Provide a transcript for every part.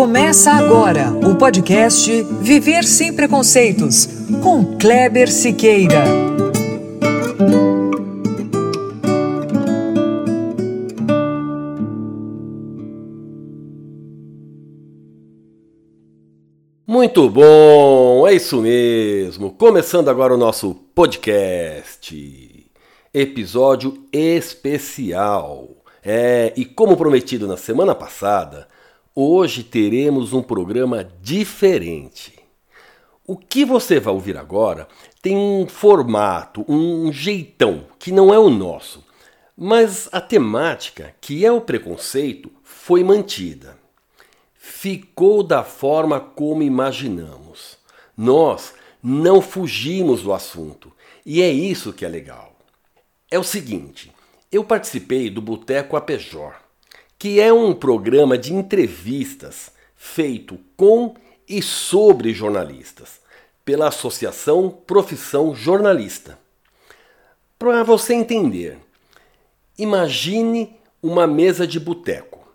Começa agora o podcast Viver Sem Preconceitos, com Kleber Siqueira. Muito bom, é isso mesmo. Começando agora o nosso podcast. Episódio especial. É, e como prometido na semana passada, Hoje teremos um programa diferente. O que você vai ouvir agora tem um formato, um jeitão que não é o nosso, mas a temática, que é o preconceito, foi mantida. Ficou da forma como imaginamos. Nós não fugimos do assunto e é isso que é legal. É o seguinte: eu participei do Boteco Apejor que é um programa de entrevistas feito com e sobre jornalistas, pela Associação Profissão Jornalista. Para você entender, imagine uma mesa de boteco.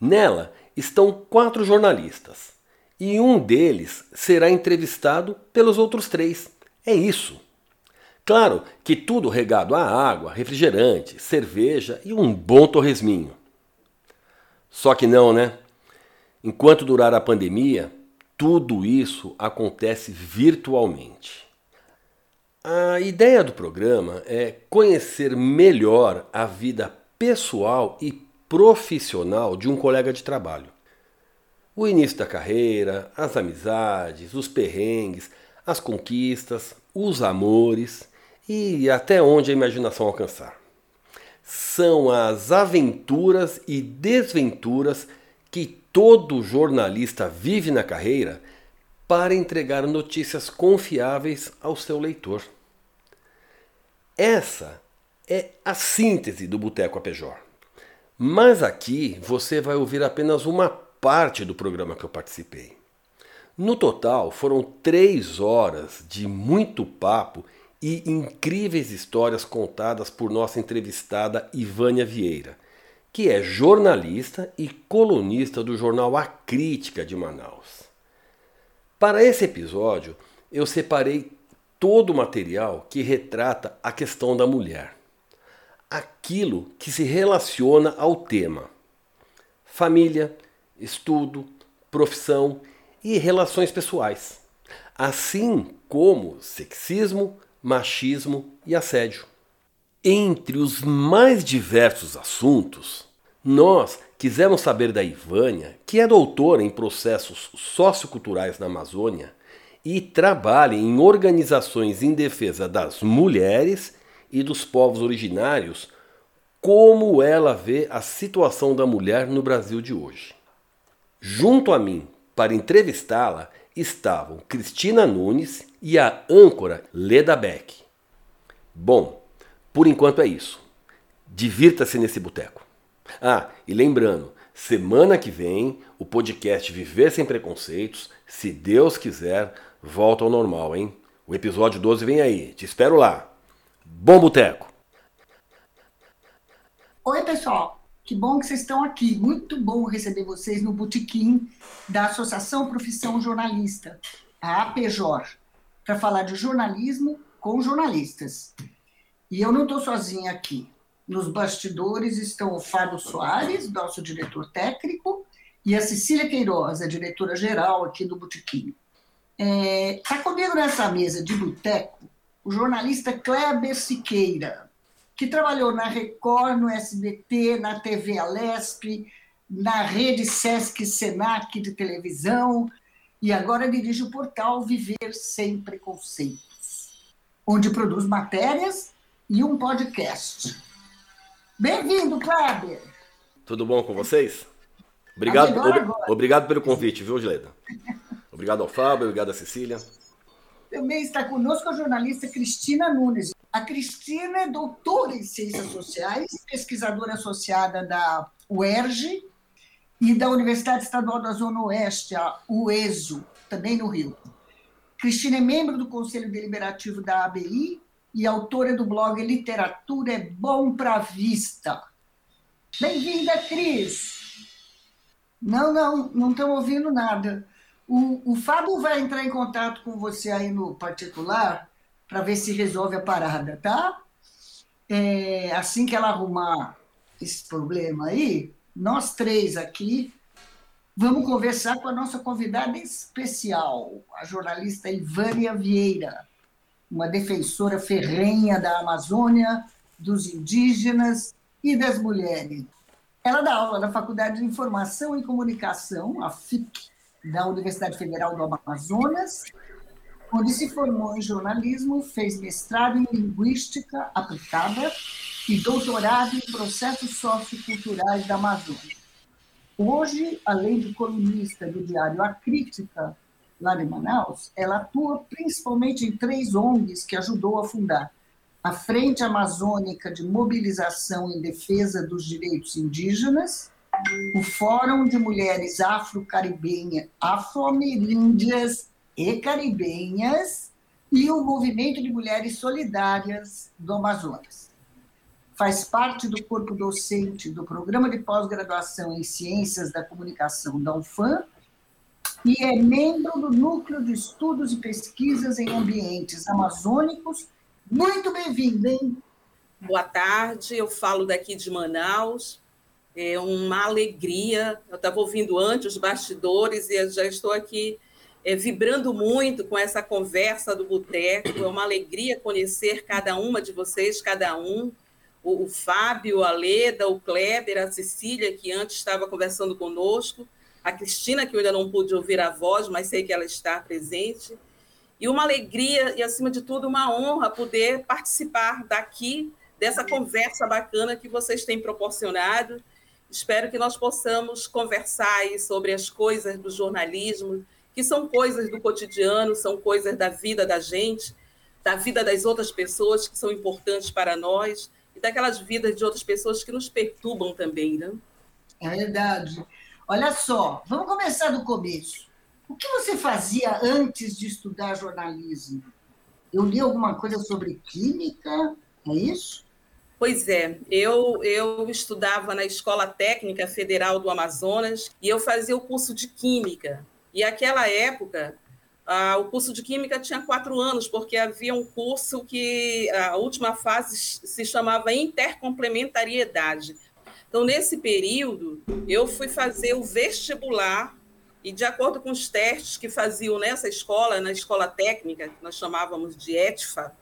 Nela estão quatro jornalistas e um deles será entrevistado pelos outros três. É isso. Claro que tudo regado a água, refrigerante, cerveja e um bom torresminho. Só que não, né? Enquanto durar a pandemia, tudo isso acontece virtualmente. A ideia do programa é conhecer melhor a vida pessoal e profissional de um colega de trabalho. O início da carreira, as amizades, os perrengues, as conquistas, os amores e até onde a imaginação alcançar são as aventuras e desventuras que todo jornalista vive na carreira para entregar notícias confiáveis ao seu leitor. Essa é a síntese do Boteco Apejor. Mas aqui você vai ouvir apenas uma parte do programa que eu participei. No total, foram três horas de muito papo e incríveis histórias contadas por nossa entrevistada Ivânia Vieira, que é jornalista e colunista do jornal A Crítica de Manaus. Para esse episódio, eu separei todo o material que retrata a questão da mulher, aquilo que se relaciona ao tema: família, estudo, profissão e relações pessoais, assim como sexismo, machismo e assédio. Entre os mais diversos assuntos, nós quisemos saber da Ivânia, que é doutora em processos socioculturais na Amazônia e trabalha em organizações em defesa das mulheres e dos povos originários, como ela vê a situação da mulher no Brasil de hoje. Junto a mim, para entrevistá-la, estavam Cristina Nunes e a âncora Leda Beck. Bom, por enquanto é isso. Divirta-se nesse boteco. Ah, e lembrando, semana que vem o podcast Viver Sem Preconceitos, se Deus quiser, volta ao normal, hein? O episódio 12 vem aí. Te espero lá. Bom boteco! Oi, pessoal. Que bom que vocês estão aqui. Muito bom receber vocês no botequim da Associação Profissão Jornalista, a APJOR, para falar de jornalismo com jornalistas. E eu não estou sozinha aqui. Nos bastidores estão o Fábio Soares, nosso diretor técnico, e a Cecília Queiroz, a diretora-geral aqui do Botequim. Está é, tá comigo nessa mesa de boteco o jornalista Kleber Siqueira, que trabalhou na Record, no SBT, na TV Alesp, na rede Sesc Senac de televisão e agora dirige o portal Viver Sem Preconceitos, onde produz matérias e um podcast. Bem-vindo, Kleber! Tudo bom com vocês? Obrigado, ob, obrigado pelo convite, viu, Gileda? Obrigado ao Fábio, obrigado à Cecília. Também está conosco a jornalista Cristina Nunes. A Cristina é doutora em Ciências Sociais, pesquisadora associada da UERJ e da Universidade Estadual da Zona Oeste, a UESO, também no Rio. Cristina é membro do Conselho Deliberativo da ABI e autora do blog Literatura é Bom para Vista. Bem-vinda, Cris! Não, não, não estamos ouvindo nada. O, o Fábio vai entrar em contato com você aí no particular para ver se resolve a parada, tá? É, assim que ela arrumar esse problema aí, nós três aqui vamos conversar com a nossa convidada especial, a jornalista Ivânia Vieira, uma defensora ferrenha da Amazônia, dos indígenas e das mulheres. Ela dá aula na Faculdade de Informação e Comunicação, a FIC, da Universidade Federal do Amazonas, onde se formou em jornalismo, fez mestrado em linguística aplicada e doutorado em processos socioculturais da Amazônia. Hoje, além de colunista do diário A Crítica, lá em Manaus, ela atua principalmente em três ONGs que ajudou a fundar. A Frente Amazônica de Mobilização em Defesa dos Direitos Indígenas, o Fórum de Mulheres Afro-Caribenhas, Afro-Ameríndias e Caribenhas e o Movimento de Mulheres Solidárias do Amazonas. Faz parte do corpo docente do Programa de Pós-Graduação em Ciências da Comunicação da UFAM e é membro do Núcleo de Estudos e Pesquisas em Ambientes Amazônicos. Muito bem-vinda, hein? Boa tarde, eu falo daqui de Manaus. É uma alegria. Eu estava ouvindo antes os bastidores e já estou aqui é, vibrando muito com essa conversa do Boteco. É uma alegria conhecer cada uma de vocês, cada um. O, o Fábio, a Leda, o Kleber, a Cecília, que antes estava conversando conosco, a Cristina, que eu ainda não pude ouvir a voz, mas sei que ela está presente. E uma alegria e, acima de tudo, uma honra poder participar daqui, dessa conversa bacana que vocês têm proporcionado. Espero que nós possamos conversar sobre as coisas do jornalismo, que são coisas do cotidiano, são coisas da vida da gente, da vida das outras pessoas que são importantes para nós e daquelas vidas de outras pessoas que nos perturbam também, né? É verdade. Olha só, vamos começar do começo. O que você fazia antes de estudar jornalismo? Eu li alguma coisa sobre química, é isso? Pois é, eu, eu estudava na Escola Técnica Federal do Amazonas e eu fazia o curso de Química. E aquela época, ah, o curso de Química tinha quatro anos, porque havia um curso que a última fase se chamava intercomplementariedade. Então, nesse período, eu fui fazer o vestibular e, de acordo com os testes que faziam nessa escola, na escola técnica, que nós chamávamos de ETFA,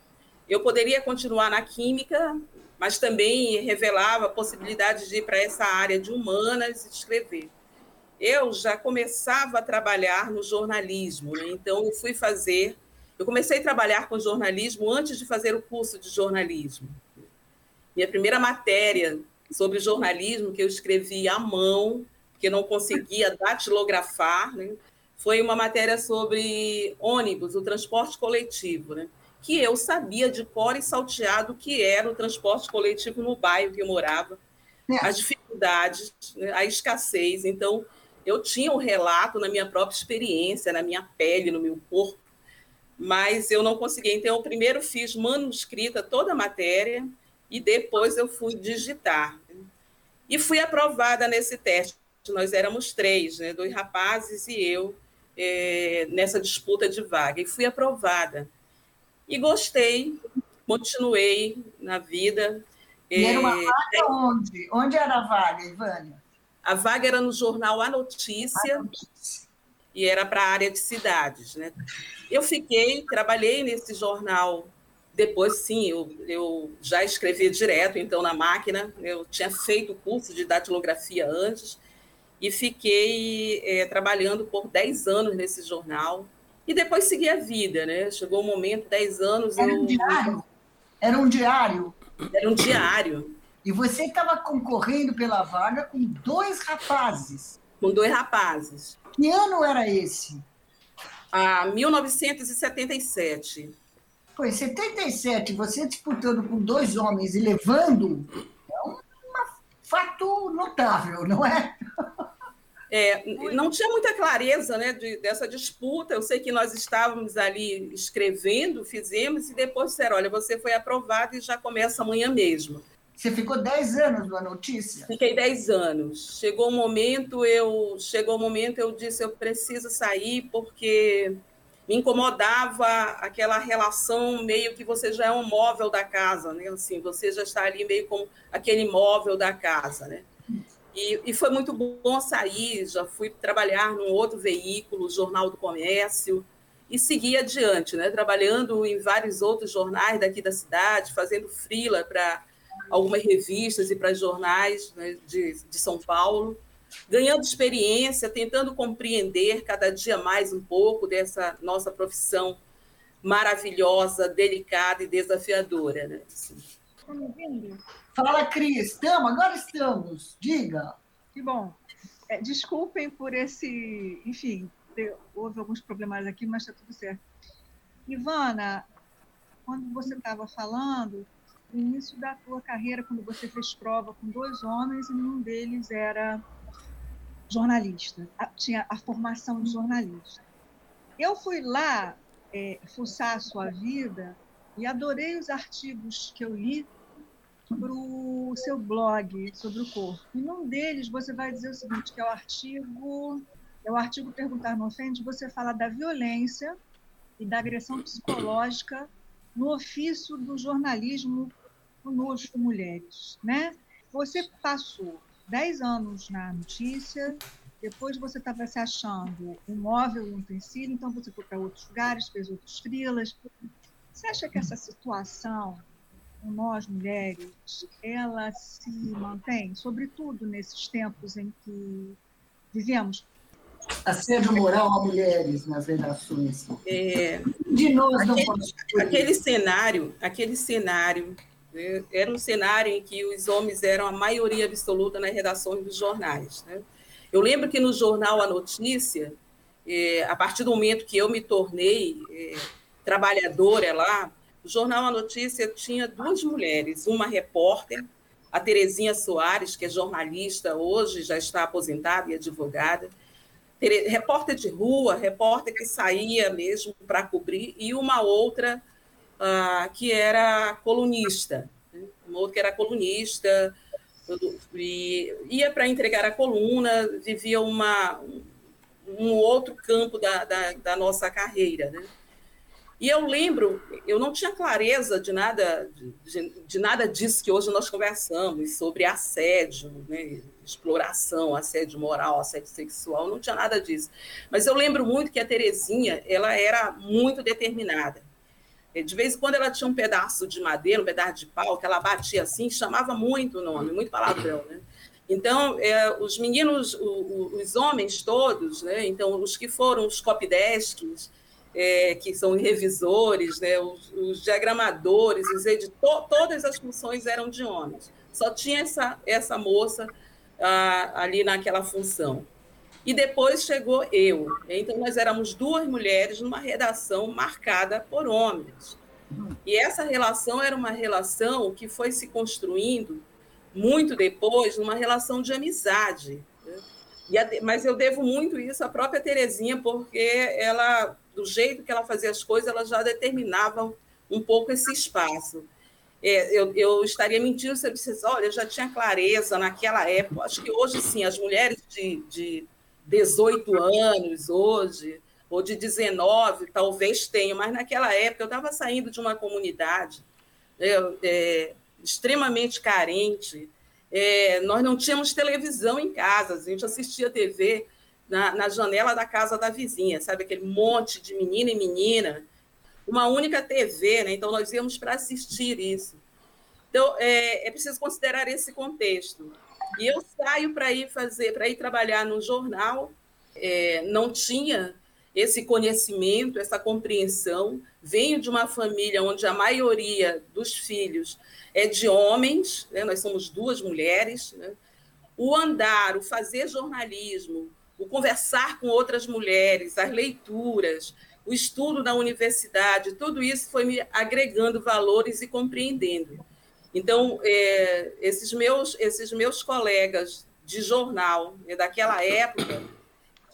eu poderia continuar na Química, mas também revelava a possibilidade de ir para essa área de humanas e escrever eu já começava a trabalhar no jornalismo, né? então eu fui fazer, eu comecei a trabalhar com jornalismo antes de fazer o curso de jornalismo. Minha primeira matéria sobre jornalismo que eu escrevi à mão, que não conseguia datilografar, né? foi uma matéria sobre ônibus, o transporte coletivo, né? que eu sabia de cor e salteado que era o transporte coletivo no bairro que eu morava, é. as dificuldades, né? a escassez. Então, eu tinha um relato na minha própria experiência, na minha pele, no meu corpo, mas eu não consegui. Então, eu primeiro fiz manuscrita toda a matéria e depois eu fui digitar. E fui aprovada nesse teste. Nós éramos três, né, dois rapazes e eu, é, nessa disputa de vaga. E fui aprovada. E gostei, continuei na vida. E era uma é, vaga onde? Onde era a vaga, Ivânia? A vaga era no jornal A Notícia, a Notícia. e era para a área de cidades. Né? Eu fiquei, trabalhei nesse jornal. Depois, sim, eu, eu já escrevi direto, então, na máquina. Eu tinha feito o curso de datilografia antes e fiquei é, trabalhando por 10 anos nesse jornal. E depois segui a vida, né? Chegou o um momento, 10 anos. Era eu... um diário? Era um diário? Era um diário. E você estava concorrendo pela vaga com dois rapazes. Com dois rapazes. Que ano era esse? Ah, 1977. Pois, 77, você disputando com dois homens e levando, é um fato notável, não é? É, não tinha muita clareza né, de, dessa disputa. Eu sei que nós estávamos ali escrevendo, fizemos, e depois disseram: olha, você foi aprovado e já começa amanhã mesmo. Você ficou 10 anos na notícia? Fiquei 10 anos. Chegou um momento, eu chegou um momento eu disse eu preciso sair porque me incomodava aquela relação meio que você já é um móvel da casa, né? Assim, você já está ali meio como aquele móvel da casa, né? E, e foi muito bom sair, já fui trabalhar num outro veículo, Jornal do Comércio, e seguir adiante, né? Trabalhando em vários outros jornais daqui da cidade, fazendo frila para algumas revistas e para jornais né, de, de São Paulo, ganhando experiência, tentando compreender cada dia mais um pouco dessa nossa profissão maravilhosa, delicada e desafiadora. Né? Assim. Fala, Cris. Estamos, agora estamos. Diga. Que bom. É, desculpem por esse. Enfim, houve alguns problemas aqui, mas está tudo certo. Ivana, quando você estava falando, no início da tua carreira, quando você fez prova com dois homens e nenhum deles era jornalista, tinha a formação de jornalista. Eu fui lá é, fuçar a sua vida e adorei os artigos que eu li para o seu blog sobre o corpo. E num deles você vai dizer o seguinte, que é o artigo, é o artigo Perguntar Não Ofende, você fala da violência e da agressão psicológica no ofício do jornalismo conosco, mulheres. Né? Você passou 10 anos na notícia, depois você estava se achando um móvel e um utensílio, então você foi para outros lugares, fez outros frilas. Você acha que essa situação nós mulheres, ela se mantém, sobretudo nesses tempos em que vivemos? Assédio moral a mulheres nas redações. É, de nós não aquele, aquele cenário, aquele cenário né, era um cenário em que os homens eram a maioria absoluta nas redações dos jornais. Né? Eu lembro que no jornal A Notícia, é, a partir do momento que eu me tornei é, trabalhadora lá, o jornal A Notícia tinha duas mulheres, uma repórter, a Terezinha Soares, que é jornalista hoje, já está aposentada e advogada, repórter de rua, repórter que saía mesmo para cobrir, e uma outra uh, que era colunista, né? uma outra que era colunista, e ia para entregar a coluna, vivia uma, um outro campo da, da, da nossa carreira, né? E eu lembro, eu não tinha clareza de nada, de, de, nada disso que hoje nós conversamos, sobre assédio, né, exploração, assédio moral, assédio sexual, não tinha nada disso. Mas eu lembro muito que a Terezinha, ela era muito determinada. De vez em quando ela tinha um pedaço de madeira, um pedaço de pau, que ela batia assim, chamava muito o nome, muito palavrão, né? Então, é, os meninos, o, o, os homens todos, né? Então, os que foram os copidesques, é, que são revisores, né? Os, os diagramadores, os editores, todas as funções eram de homens. Só tinha essa, essa moça ali naquela função. E depois chegou eu. Então, nós éramos duas mulheres numa redação marcada por homens. E essa relação era uma relação que foi se construindo muito depois, numa relação de amizade. Né? A, mas eu devo muito isso à própria Terezinha, porque ela, do jeito que ela fazia as coisas, ela já determinava um pouco esse espaço. É, eu, eu, estaria mentindo se eu dissesse, olha, eu já tinha clareza naquela época. Acho que hoje, sim, as mulheres de, de 18 anos hoje, ou de 19, talvez tenha, mas naquela época eu estava saindo de uma comunidade é, é, extremamente carente, é, nós não tínhamos televisão em casa, a gente assistia TV na, na, janela da casa da vizinha, sabe, aquele monte de menina e menina, uma única TV, né? então nós íamos para assistir isso. Então, é, é preciso considerar esse contexto. E eu saio para ir fazer, para ir trabalhar no jornal, é, não tinha esse conhecimento, essa compreensão. Venho de uma família onde a maioria dos filhos é de homens, né? nós somos duas mulheres. Né? O andar, o fazer jornalismo, o conversar com outras mulheres, as leituras, o estudo na universidade, tudo isso foi me agregando valores e compreendendo. Então, é, esses, meus, esses meus colegas de jornal né, daquela época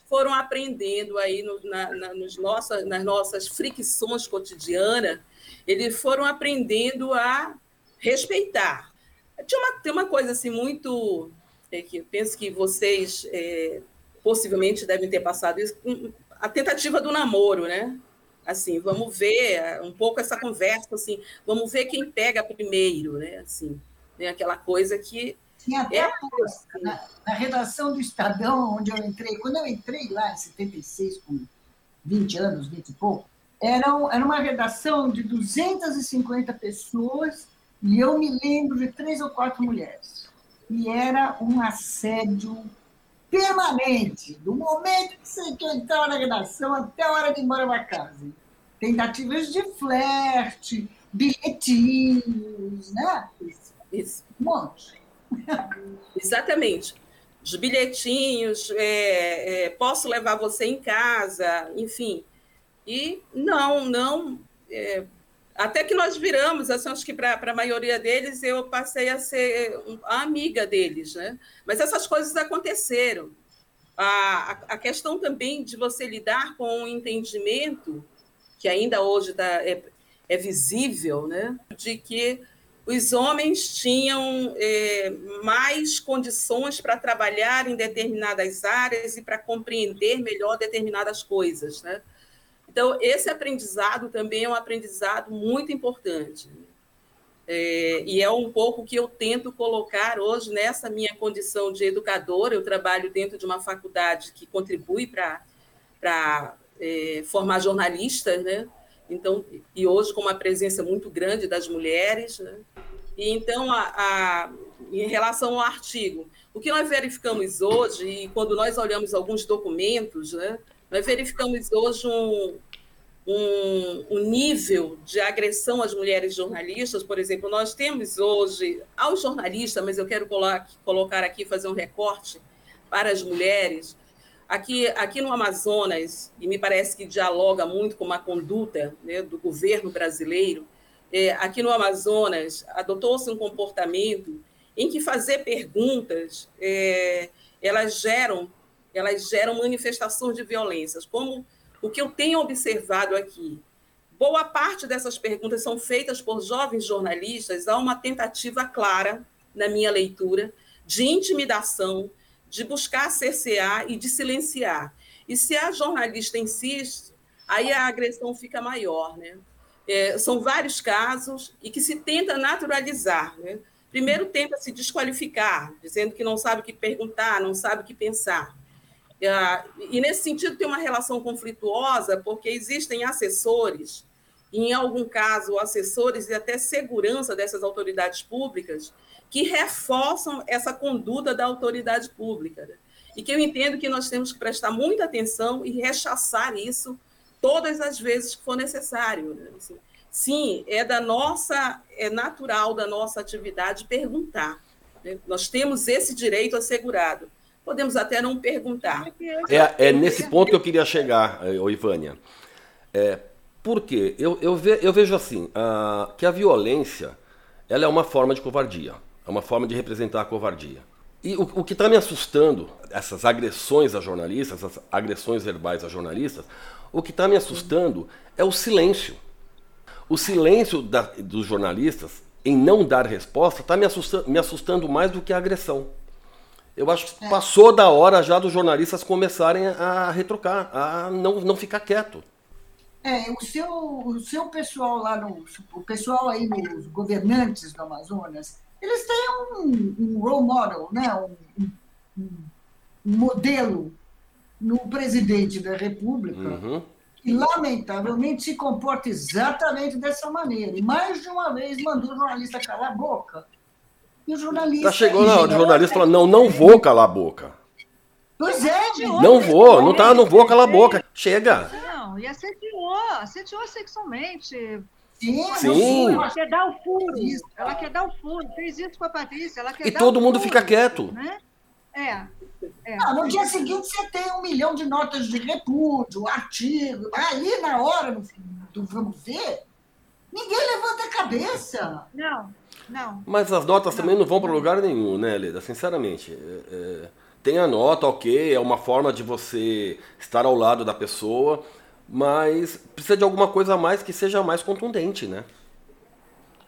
foram aprendendo aí no, na, na, nos nossa, nas nossas fricções cotidianas, eles foram aprendendo a respeitar. Tinha uma, tem uma coisa assim muito. É, que eu penso que vocês é, possivelmente devem ter passado isso, a tentativa do namoro, né? Assim, vamos ver um pouco essa conversa, assim, vamos ver quem pega primeiro, né? Assim, né? aquela coisa que tinha até é, na, na, redação do Estadão, onde eu entrei, quando eu entrei lá em 76, com 20 anos, 20 e pouco, era, era uma redação de 250 pessoas e eu me lembro de três ou quatro mulheres. E era um assédio permanente, do momento que você entrava na redação até a hora de ir embora para casa. Tentativas de flerte, bilhetinhos, né? Isso. Um monte. Exatamente. Os bilhetinhos, é, é, posso levar você em casa, enfim. E não, não. É, até que nós viramos, assim, acho que para a maioria deles eu passei a ser a amiga deles, né? Mas essas coisas aconteceram. A, a questão também de você lidar com um entendimento, que ainda hoje tá, é, é visível, né? De que os homens tinham é, mais condições para trabalhar em determinadas áreas e para compreender melhor determinadas coisas. Né? Então, esse aprendizado também é um aprendizado muito importante. É, e é um pouco que eu tento colocar hoje nessa minha condição de educadora. Eu trabalho dentro de uma faculdade que contribui para é, formar jornalistas, né? Então, e hoje com uma presença muito grande das mulheres, né? E então, a, a, em relação ao artigo, o que nós verificamos hoje, e quando nós olhamos alguns documentos, né, nós verificamos hoje um, um, um, nível de agressão às mulheres jornalistas. Por exemplo, nós temos hoje, aos jornalistas, mas eu quero colocar aqui, fazer um recorte para as mulheres, Aqui, aqui no Amazonas, e me parece que dialoga muito com uma conduta né, do governo brasileiro, é, aqui no Amazonas, adotou-se um comportamento em que fazer perguntas é, elas geram elas geram manifestações de violências, como o que eu tenho observado aqui. Boa parte dessas perguntas são feitas por jovens jornalistas, há uma tentativa clara, na minha leitura, de intimidação, de buscar cercear e de silenciar. E se a jornalista insiste, aí a agressão fica maior. Né? É, são vários casos e que se tenta naturalizar. Né? Primeiro, tenta se desqualificar, dizendo que não sabe o que perguntar, não sabe o que pensar. É, e, nesse sentido, tem uma relação conflituosa, porque existem assessores, e, em algum caso, assessores e até segurança dessas autoridades públicas, que reforçam essa conduta da autoridade pública. Né? E que eu entendo que nós temos que prestar muita atenção e rechaçar isso todas as vezes que for necessário. Né? Assim, sim, é da nossa, é natural da nossa atividade perguntar. Né? Nós temos esse direito assegurado. Podemos até não perguntar. É, é nesse ponto que eu queria chegar, eh, Ivânia. É, por quê? Eu, eu, ve, eu vejo assim, a, que a violência ela é uma forma de covardia. É uma forma de representar a covardia. E o, o que está me assustando, essas agressões a jornalistas, essas agressões verbais a jornalistas, o que está me assustando é o silêncio. O silêncio da, dos jornalistas em não dar resposta está me, assustando, me assustando mais do que a agressão. Eu acho que é. passou da hora já dos jornalistas começarem a retrocar, a não, não ficar quieto. É, o seu, o seu pessoal lá no. O pessoal aí, os governantes do Amazonas, eles têm um, um role model, né? um, um, um modelo no presidente da República, uhum. que lamentavelmente se comporta exatamente dessa maneira. E mais de uma vez mandou o jornalista calar a boca. E o jornalista. Já chegou na hora, o jornalista falou: não, não vou calar a boca. Pois é, não vou, não tá, não vou calar a boca. Chega. Não, e assediou, assediou sexualmente, Sim, Sim. Ela quer dar o furo. Ela quer dar o furo. Fez isso com a Patrícia. Ela quer e todo mundo furo, fica quieto. Né? É. é. Ah, no dia seguinte você tem um milhão de notas de repúdio, artigo. Aí, na hora do vamos ver, ninguém levanta a cabeça. Não, não. Mas as notas não. também não vão para lugar nenhum, né, Leda? Sinceramente. É, é, tem a nota, ok, é uma forma de você estar ao lado da pessoa mas precisa de alguma coisa a mais que seja mais contundente, né?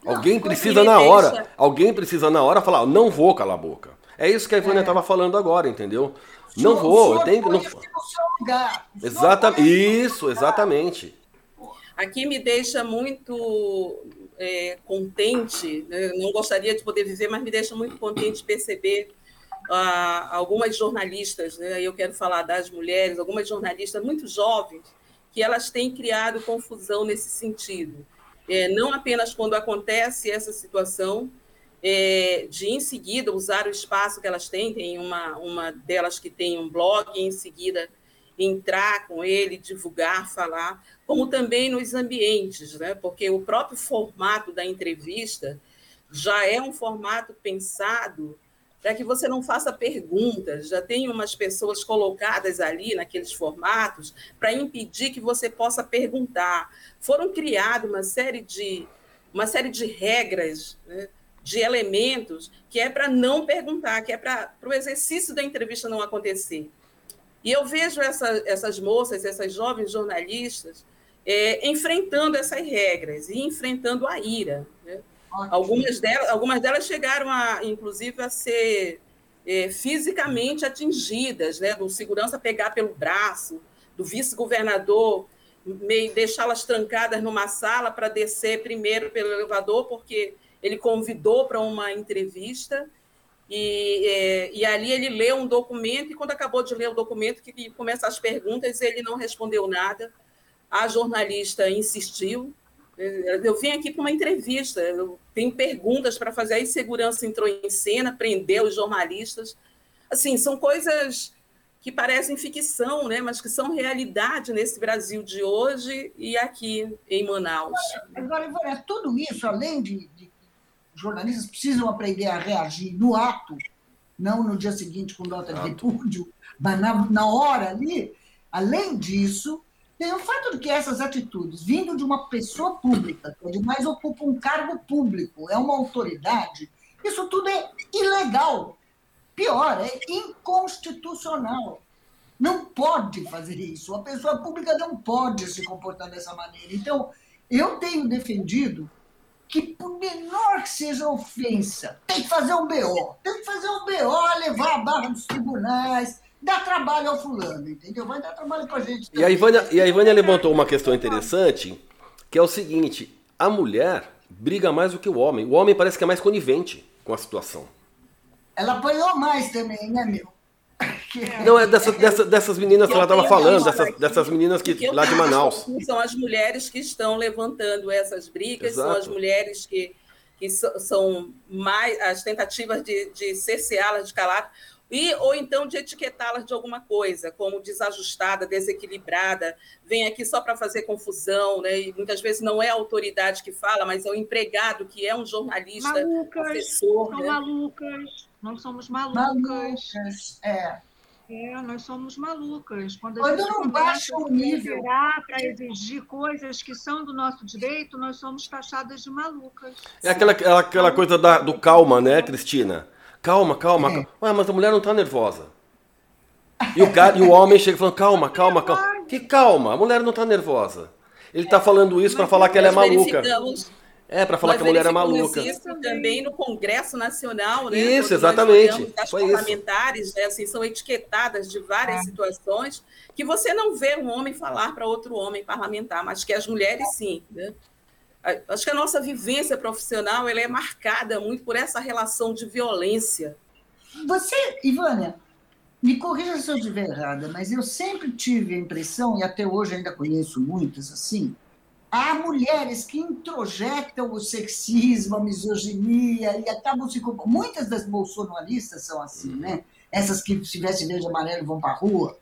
Alguém precisa na hora, alguém precisa na hora falar, não vou calar a boca. É isso que a Ivânia estava é. falando agora, entendeu? Não vou, tem que. Não... Exatamente. Isso, exatamente. Aqui me deixa muito é, contente, né? não gostaria de poder viver, mas me deixa muito contente perceber ah, algumas jornalistas, né? eu quero falar das mulheres, algumas jornalistas muito jovens, que elas têm criado confusão nesse sentido. É, não apenas quando acontece essa situação, é, de em seguida usar o espaço que elas têm, tem uma, uma delas que tem um blog, e em seguida entrar com ele, divulgar, falar, como também nos ambientes, né? porque o próprio formato da entrevista já é um formato pensado para que você não faça perguntas, já tem umas pessoas colocadas ali naqueles formatos para impedir que você possa perguntar. Foram criadas uma série de uma série de regras, né, de elementos que é para não perguntar, que é para o exercício da entrevista não acontecer. E eu vejo essa, essas moças, essas jovens jornalistas, é, enfrentando essas regras e enfrentando a ira. Né? Algumas delas, algumas delas chegaram, a, inclusive, a ser é, fisicamente atingidas, né? do segurança pegar pelo braço, do vice-governador deixá-las trancadas numa sala para descer primeiro pelo elevador, porque ele convidou para uma entrevista e, é, e ali ele leu um documento, e quando acabou de ler o documento, que começa as perguntas, ele não respondeu nada. A jornalista insistiu. Eu vim aqui para uma entrevista, eu tenho perguntas para fazer. Aí segurança entrou em cena, prendeu os jornalistas. Assim, são coisas que parecem ficção, né? mas que são realidade nesse Brasil de hoje e aqui em Manaus. Agora, Ivone, tudo isso, além de jornalistas precisam aprender a reagir no ato, não no dia seguinte com nota de repúdio, mas na, na hora ali. Além disso, tem o fato de que essas atitudes, vindo de uma pessoa pública, que ademais ocupa um cargo público, é uma autoridade, isso tudo é ilegal. Pior, é inconstitucional. Não pode fazer isso. A pessoa pública não pode se comportar dessa maneira. Então, eu tenho defendido que, por menor que seja a ofensa, tem que fazer um BO. Tem que fazer um BO, levar a barra dos tribunais, dar trabalho ao fulano, entendeu? Vai dar trabalho para a gente. E a, Ivânia, e a Ivânia levantou uma questão interessante, que é o seguinte: a mulher briga mais do que o homem. O homem parece que é mais conivente com a situação. Ela apanhou mais também, né, meu? Não, é dessa, dessa, dessas meninas que ela estava falando, dessas, dessas meninas que, lá de Manaus. São as mulheres que estão levantando essas brigas, Exato. são as mulheres que, que são mais as tentativas de, de cerceá-las, de calar, e, ou então de etiquetá-las de alguma coisa, como desajustada, desequilibrada, vem aqui só para fazer confusão, né? e muitas vezes não é a autoridade que fala, mas é o empregado que é um jornalista, malucas, professor. São né? malucas nós somos malucas. Malucas, é. É, nós somos malucas. Quando, Quando não baixa o nível. Para exigir coisas que são do nosso direito, nós somos taxadas de malucas. É aquela, aquela coisa da, do calma, né, Cristina? Calma, calma. É. Ué, mas a mulher não está nervosa. E o, cara, e o homem chega falando, calma, calma, calma. Que calma, a mulher não está nervosa. Ele está falando isso para falar que ela é maluca. É, para falar Nós que a mulher é maluca. Isso também no Congresso Nacional, né? Isso, exatamente. As parlamentares né, assim, são etiquetadas de várias é. situações que você não vê um homem falar para outro homem parlamentar, mas que as mulheres sim. Né? Acho que a nossa vivência profissional ela é marcada muito por essa relação de violência. Você, Ivânia, me corrija se eu estiver errada, mas eu sempre tive a impressão, e até hoje ainda conheço muitas assim, há mulheres que introjetam o sexismo, a misoginia e acabam se. Muitas das bolsonaristas são assim, né? Essas que se vestem verde e amarelo vão para a rua.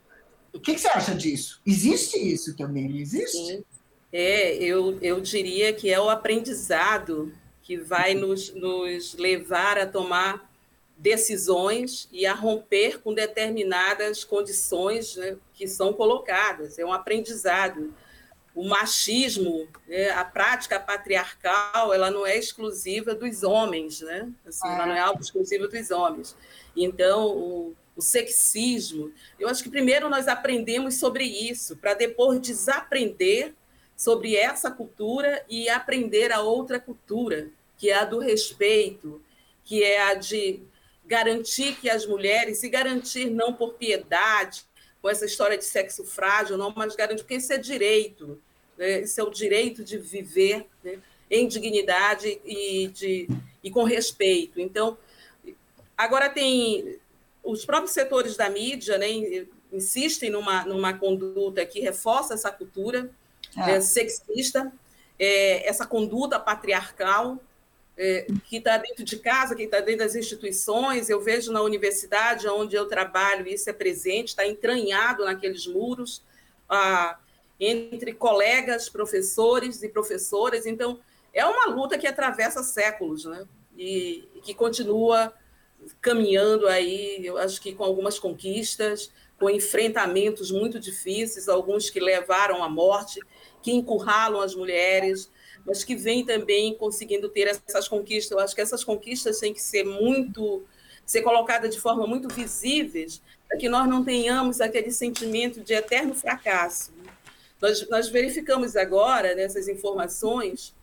O que, que, você acha disso? Existe isso também? Existe? Sim. É, eu, eu diria que é o aprendizado que vai nos, nos levar a tomar decisões e a romper com determinadas condições né, que são colocadas. É um aprendizado o machismo, né, a prática patriarcal, ela não é exclusiva dos homens, né? Assim, Ela não é algo exclusivo dos homens. Então, o, o sexismo, eu acho que primeiro nós aprendemos sobre isso, para depois desaprender sobre essa cultura e aprender a outra cultura. que é a do respeito, que é a de garantir que as mulheres, se garantir não por piedade, com essa história de sexo frágil, não, mas garantir, porque isso é direito, né? isso é o direito de viver né? em dignidade e, de, e com respeito. Então, agora tem os próprios setores da mídia né, insistem numa, numa conduta que reforça essa cultura é, sexista, é, essa conduta patriarcal, é, que está dentro de casa, que está dentro das instituições. Eu vejo na universidade onde eu trabalho, isso é presente, está entranhado naqueles muros, ah, entre colegas, professores e professoras. Então, é uma luta que atravessa séculos, né? E, e que continua caminhando aí, eu acho que com algumas conquistas, com enfrentamentos muito difíceis, alguns que levaram à morte, que encurralam as mulheres, mas que vem também conseguindo ter essas conquistas. Eu acho que essas conquistas têm que ser muito ser colocadas de forma muito visíveis, para que nós não tenhamos aquele sentimento de eterno fracasso. Nós, nós verificamos agora nessas informações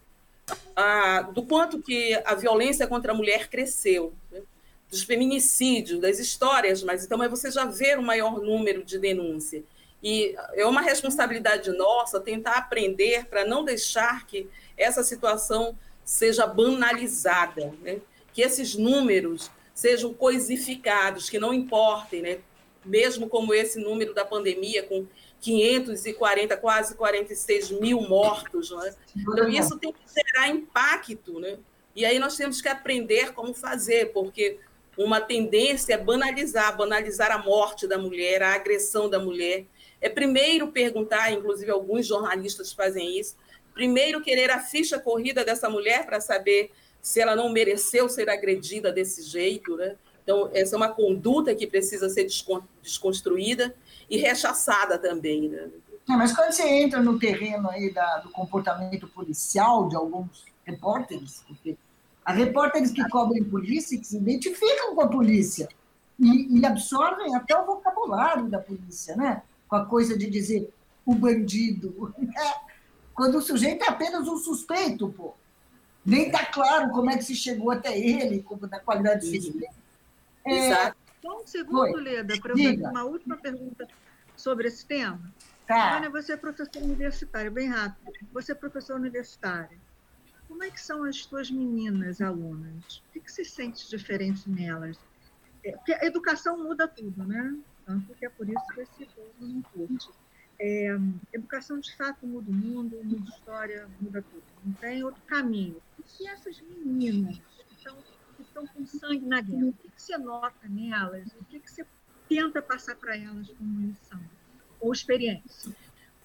ah, do quanto que a violência contra a mulher cresceu, né? dos feminicídios, das histórias, mas então é você já ver o maior número de denúncia. E é uma responsabilidade nossa tentar aprender para não deixar que essa situação seja banalizada, né? que esses números sejam coisificados, que não importem, né? mesmo como esse número da pandemia, com 540, quase 46 mil mortos. Né? Então, isso tem que gerar impacto. Né? E aí nós temos que aprender como fazer, porque uma tendência é banalizar, banalizar a morte da mulher, a agressão da mulher. É primeiro perguntar, inclusive alguns jornalistas fazem isso, primeiro querer a ficha corrida dessa mulher para saber se ela não mereceu ser agredida desse jeito, né? Então, essa é uma conduta que precisa ser desconstruída e rechaçada também, né? É, mas quando você entra no terreno aí da, do comportamento policial de alguns repórteres, porque há repórteres que cobrem polícia que se identificam com a polícia e, e absorvem até o vocabulário da polícia, né? Com a coisa de dizer o bandido. É, quando o sujeito é apenas um suspeito, pô. Nem está claro como é que se chegou até ele, como da qualidade de suspeito. É, Exato. Só um segundo, Foi. Leda, para fazer uma última pergunta sobre esse tema. Tá. Ana, você é professora universitária, bem rápido. Você é professora universitária. Como é que são as suas meninas alunas? O que, que você sente diferente nelas? É, porque a educação muda tudo, né? Tanto que é por isso que esse povo não curte. É, educação de fato muda o mundo, muda a história, muda tudo. Não tem outro caminho. E se essas meninas que estão, que estão com sangue na guerra, o que, que você nota nelas? O que, que você tenta passar para elas como lição ou experiência?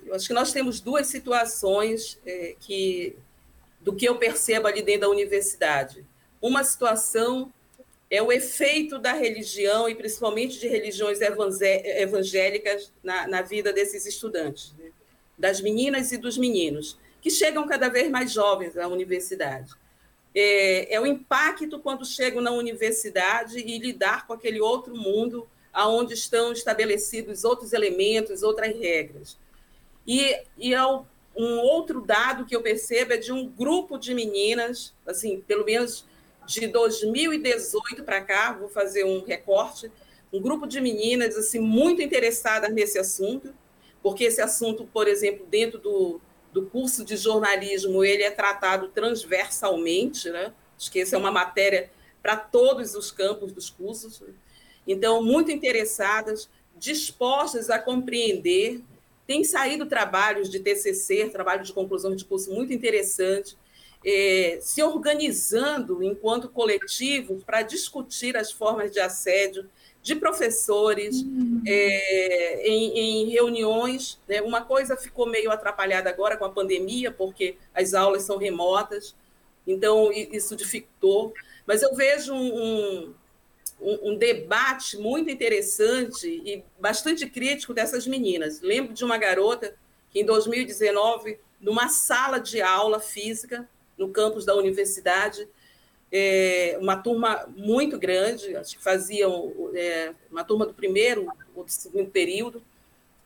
Eu acho que nós temos duas situações é, que, do que eu percebo ali dentro da universidade. Uma situação é o efeito da religião, e principalmente de religiões evangélicas, na, na vida desses estudantes, né? Das meninas e dos meninos, que chegam cada vez mais jovens à universidade. É, é, o impacto quando chegam na universidade e lidar com aquele outro mundo aonde estão estabelecidos outros elementos, outras regras. E, e é um outro dado que eu percebo é de um grupo de meninas, assim, pelo menos de 2018 para cá, vou fazer um recorte, um grupo de meninas assim muito interessadas nesse assunto, porque esse assunto, por exemplo, dentro do, do curso de jornalismo, ele é tratado transversalmente, né? Acho que essa é uma matéria para todos os campos dos cursos. Né? Então, muito interessadas, dispostas a compreender. Tem saído trabalhos de TCC, trabalhos de conclusão de curso muito interessantes, é, se organizando enquanto coletivos para discutir as formas de assédio de professores uhum. é, em, em, reuniões. Né? Uma coisa ficou meio atrapalhada agora com a pandemia, porque as aulas são remotas, então isso dificultou. Mas eu vejo um, um, um debate muito interessante e bastante crítico dessas meninas. Lembro de uma garota que, em 2019, numa sala de aula física, no campus da universidade, é, uma turma muito grande, acho que faziam é, uma turma do primeiro ou do segundo período,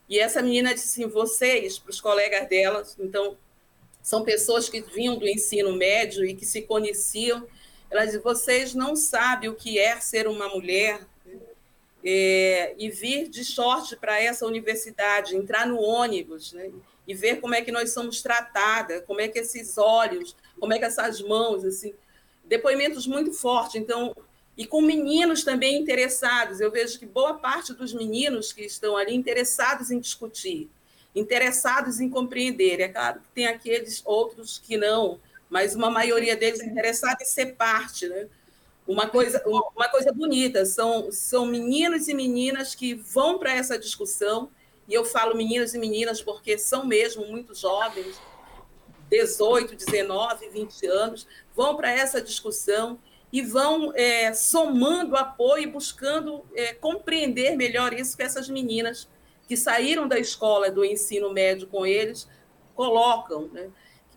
e essa menina disse assim, vocês, para os colegas delas, então, são pessoas que vinham do ensino médio e que se conheciam. Ela diz: vocês não sabem o que é ser uma mulher é, e vir de short para essa universidade, entrar no ônibus, né? E ver como é que nós somos tratadas, como é que esses olhos, como é que essas mãos, assim, depoimentos muito fortes. Então, e com meninos também interessados. Eu vejo que boa parte dos meninos que estão ali interessados em discutir, interessados em compreender. É claro que tem aqueles outros que não, mas uma maioria deles interessada em ser parte, né? Uma coisa, uma coisa bonita, são, são meninos e meninas que vão para essa discussão, e eu falo meninos e meninas porque são mesmo muito jovens, 18, 19, 20 anos, vão para essa discussão e vão é, somando apoio e buscando é, compreender melhor isso que essas meninas que saíram da escola do ensino médio com eles colocam. Né?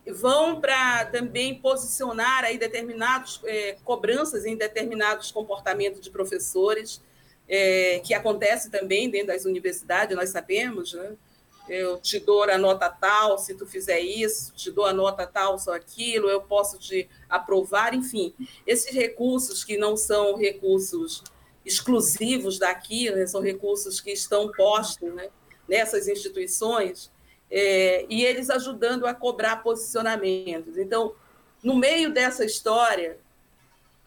Vão para também posicionar aí determinadas é, cobranças em determinados comportamentos de professores, é, que acontece também dentro das universidades, nós sabemos, né? Eu te dou a nota tal se tu fizer isso, te dou a nota tal só aquilo, eu posso te aprovar, enfim. Esses recursos que não são recursos exclusivos daqui, né, são recursos que estão postos né, nessas instituições, é, e eles ajudando a cobrar posicionamentos. Então, no meio dessa história,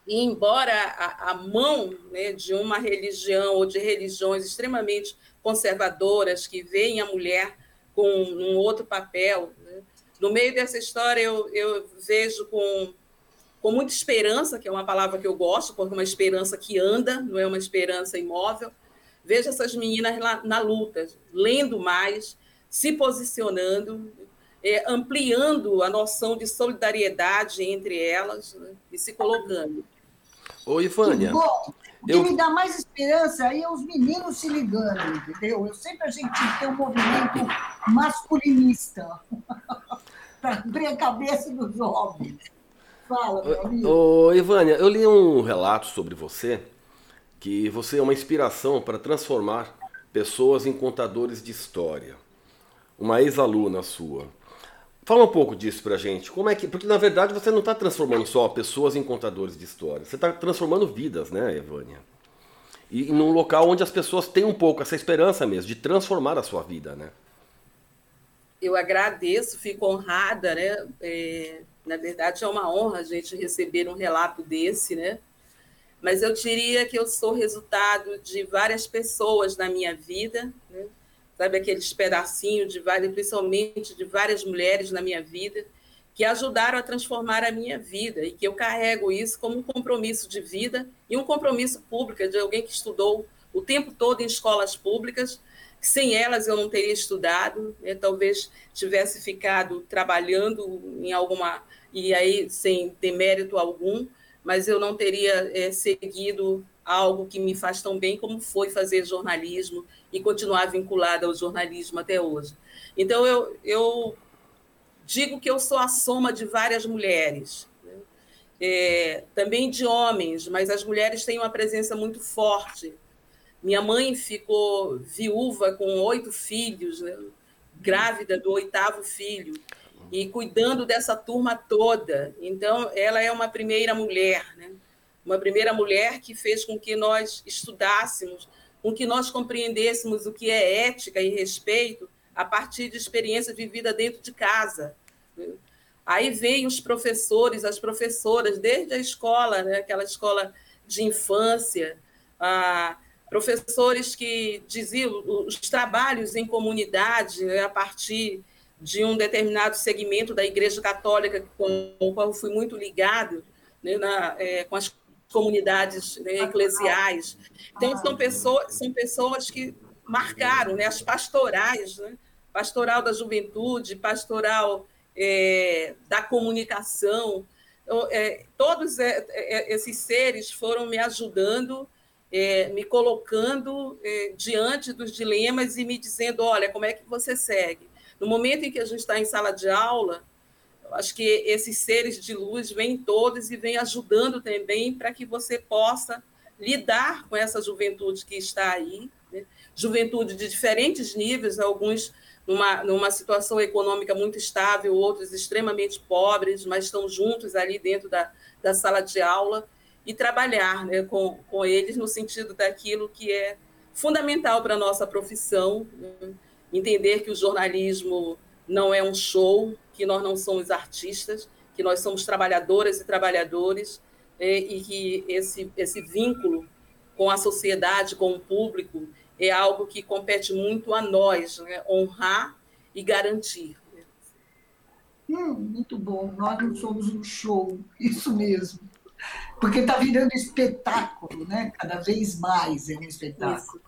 e embora a, a mão né, de uma religião ou de religiões extremamente conservadoras que veem a mulher com um outro papel. Né? No meio dessa história, eu, eu vejo com, com muita esperança, que é uma palavra que eu gosto, porque é uma esperança que anda, não é uma esperança imóvel. Vejo essas meninas lá, na luta, lendo mais, se posicionando, é, ampliando a noção de solidariedade entre elas né? e se colocando. Oi, Vânia. O que eu... me dá mais esperança aí é os meninos se ligando, entendeu? Eu sempre a gente tem um movimento masculinista para abrir a cabeça dos jovens. Fala, meu amigo. Ô, Ivânia, eu li um relato sobre você que você é uma inspiração para transformar pessoas em contadores de história. Uma ex-aluna sua. Fala um pouco disso pra gente. Como é que. Porque na verdade você não está transformando só pessoas em contadores de histórias. Você está transformando vidas, né, Evânia? E num local onde as pessoas têm um pouco essa esperança mesmo de transformar a sua vida, né? Eu agradeço, fico honrada, né? É, na verdade, é uma honra a gente receber um relato desse, né? Mas eu diria que eu sou resultado de várias pessoas na minha vida, né? Sabe, aqueles pedacinhos de várias, principalmente de várias mulheres na minha vida, que ajudaram a transformar a minha vida e que eu carrego isso como um compromisso de vida e um compromisso público de alguém que estudou o tempo todo em escolas públicas. Sem elas eu não teria estudado, né? talvez tivesse ficado trabalhando em alguma e aí sem demérito algum, mas eu não teria é, seguido algo que me faz tão bem como foi fazer jornalismo e continuar vinculada ao jornalismo até hoje. Então, eu, eu digo que eu sou a soma de várias mulheres, né? é, também de homens, mas as mulheres têm uma presença muito forte. Minha mãe ficou viúva com oito filhos, né? grávida do oitavo filho, e cuidando dessa turma toda. Então, ela é uma primeira mulher, né? Uma primeira mulher que fez com que nós estudássemos, com que nós compreendêssemos o que é ética e respeito a partir de experiência vivida dentro de casa. Aí vem os professores, as professoras, desde a escola, né, aquela escola de infância, professores que diziam os trabalhos em comunidade né, a partir de um determinado segmento da Igreja Católica com o qual fui muito ligado, né, na, é, com as comunidades né, eclesiais. Então, são pessoas, são pessoas que marcaram né, as pastorais, né, pastoral da juventude, pastoral é, da comunicação. Então, é, todos é, é, esses seres foram me ajudando, é, me colocando é, diante dos dilemas e me dizendo: olha, como é que você segue? No momento em que a gente está em sala de aula, acho que esses seres de luz vêm todos e vêm ajudando também para que você possa lidar com essa juventude que está aí, né? juventude de diferentes níveis, alguns numa, numa situação econômica muito estável, outros extremamente pobres, mas estão juntos ali dentro da, da sala de aula, e trabalhar né, com, com eles no sentido daquilo que é fundamental para a nossa profissão, né? entender que o jornalismo não é um show, que nós não somos artistas, que nós somos trabalhadoras e trabalhadores, né, e que esse, esse vínculo com a sociedade, com o público, é algo que compete muito a nós, né? honrar e garantir. Hum, muito bom. Nós não somos um show, isso mesmo. Porque está virando espetáculo, né? Cada vez mais é um espetáculo.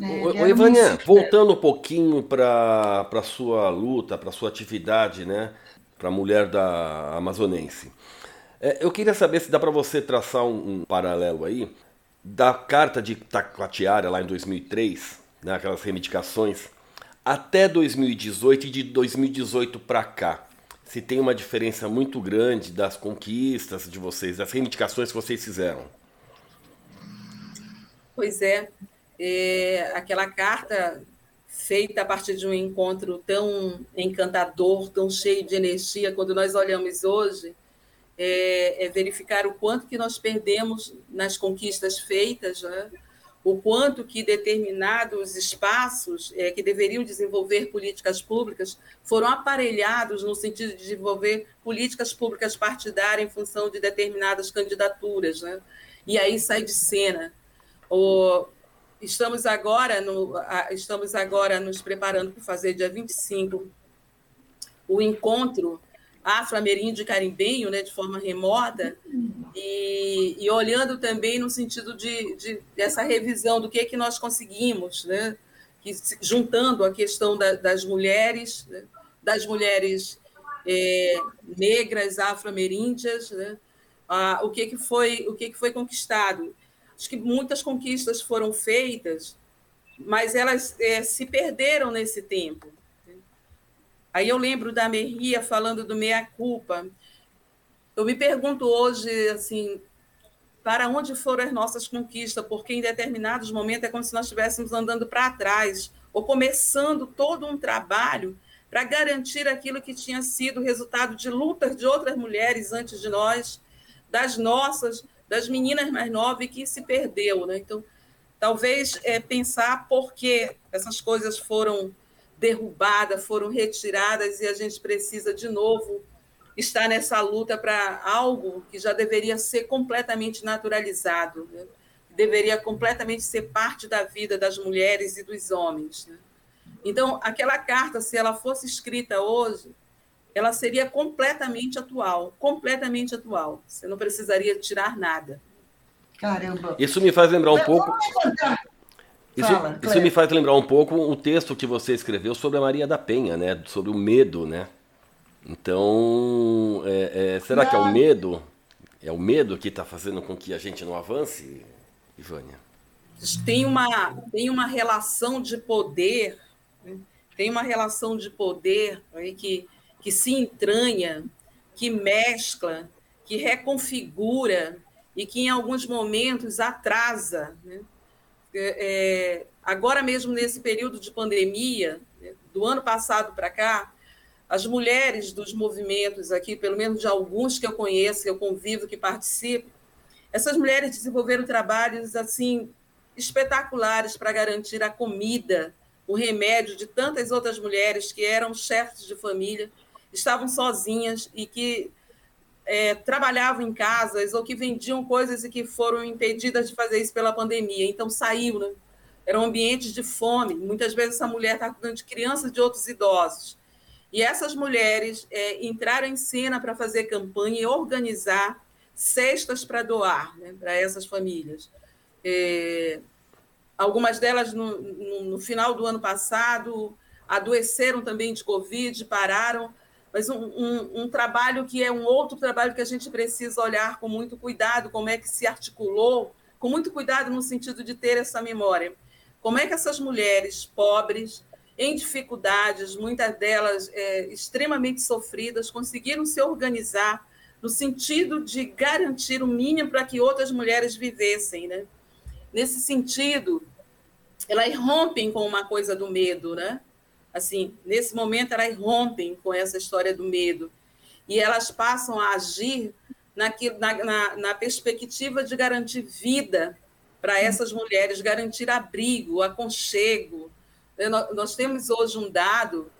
É, Ô, Ivânia, voltando um pouquinho para a sua luta, para a sua atividade, né? Para a mulher da amazonense. É, eu queria saber se dá para você traçar um, um paralelo aí da carta de Taquatiara lá em 2003, né, aquelas reivindicações, até 2018 e de 2018 para cá, se tem uma diferença muito grande das conquistas de vocês, das reivindicações que vocês fizeram. Pois é, é aquela carta feita a partir de um encontro tão encantador, tão cheio de energia, quando nós olhamos hoje, é, é, verificar o quanto que nós perdemos nas conquistas feitas, né? o quanto que determinados espaços é, que deveriam desenvolver políticas públicas foram aparelhados no sentido de desenvolver políticas públicas partidárias em função de determinadas candidaturas. Né? E aí sai de cena. O, estamos, agora no, estamos agora nos preparando para fazer dia 25 o encontro afro-ameríndio e carimbenho, né, de forma remota, e, e, olhando também no sentido de, de, dessa revisão do que é que nós conseguimos, né, que, juntando a questão da, das mulheres, né, das mulheres é, negras, afro-ameríndias, né, a, o que que foi o que que foi conquistado. Acho que muitas conquistas foram feitas, mas elas é, se perderam nesse tempo. Aí eu lembro da Merria falando do meia-culpa. Eu me pergunto hoje, assim, para onde foram as nossas conquistas? Porque em determinados momentos é como se nós estivéssemos andando para trás, ou começando todo um trabalho para garantir aquilo que tinha sido resultado de lutas de outras mulheres antes de nós, das nossas, das meninas mais novas, que se perdeu. Né? Então, talvez é, pensar por que essas coisas foram derrubadas, foram retiradas e a gente precisa de novo estar nessa luta para algo que já deveria ser completamente naturalizado, né? deveria completamente ser parte da vida das mulheres e dos homens. Né? Então, aquela carta, se ela fosse escrita hoje, ela seria completamente atual, completamente atual. Você não precisaria tirar nada. Caramba. Isso me faz lembrar um pouco. Isso, Fala, isso, me faz lembrar um pouco o texto que você escreveu sobre a Maria da Penha, né? Sobre o medo, né? Então, é, é, será não. que é o medo? É o medo que está fazendo com que a gente não avance, Ivânia? Tem uma, tem uma relação de poder, né? tem uma relação de poder aí que, que se entranha, que mescla, que reconfigura e que em alguns momentos atrasa, né? é, agora mesmo nesse período de pandemia, né, do ano passado para cá, as mulheres dos movimentos aqui, pelo menos de alguns que eu conheço, que eu convivo, que participo, essas mulheres desenvolveram trabalhos assim espetaculares para garantir a comida, o remédio de tantas outras mulheres que eram chefes de família, estavam sozinhas e que é, trabalhavam em casas ou que vendiam coisas e que foram impedidas de fazer isso pela pandemia. Então, saiu, né? Eram ambientes de fome. Muitas vezes essa mulher está cuidando de crianças de outros idosos. E essas mulheres é, entraram em cena para fazer campanha e organizar cestas para doar né, para essas famílias. É, algumas delas, no, no, no, final do ano passado, adoeceram também de Covid, pararam, mas um, um, um, trabalho que é um outro trabalho que a gente precisa olhar com muito cuidado, como é que se articulou, com muito cuidado no sentido de ter essa memória. Como é que essas mulheres pobres, em dificuldades, muitas delas é, extremamente sofridas, conseguiram se organizar no sentido de garantir o mínimo para que outras mulheres vivessem. Né? Nesse sentido, elas rompem com uma coisa do medo, né? Assim, nesse momento elas rompem com essa história do medo. E elas passam a agir naquilo, na, na, na perspectiva de garantir vida para essas mulheres, garantir abrigo, aconchego. Nós, temos hoje um dado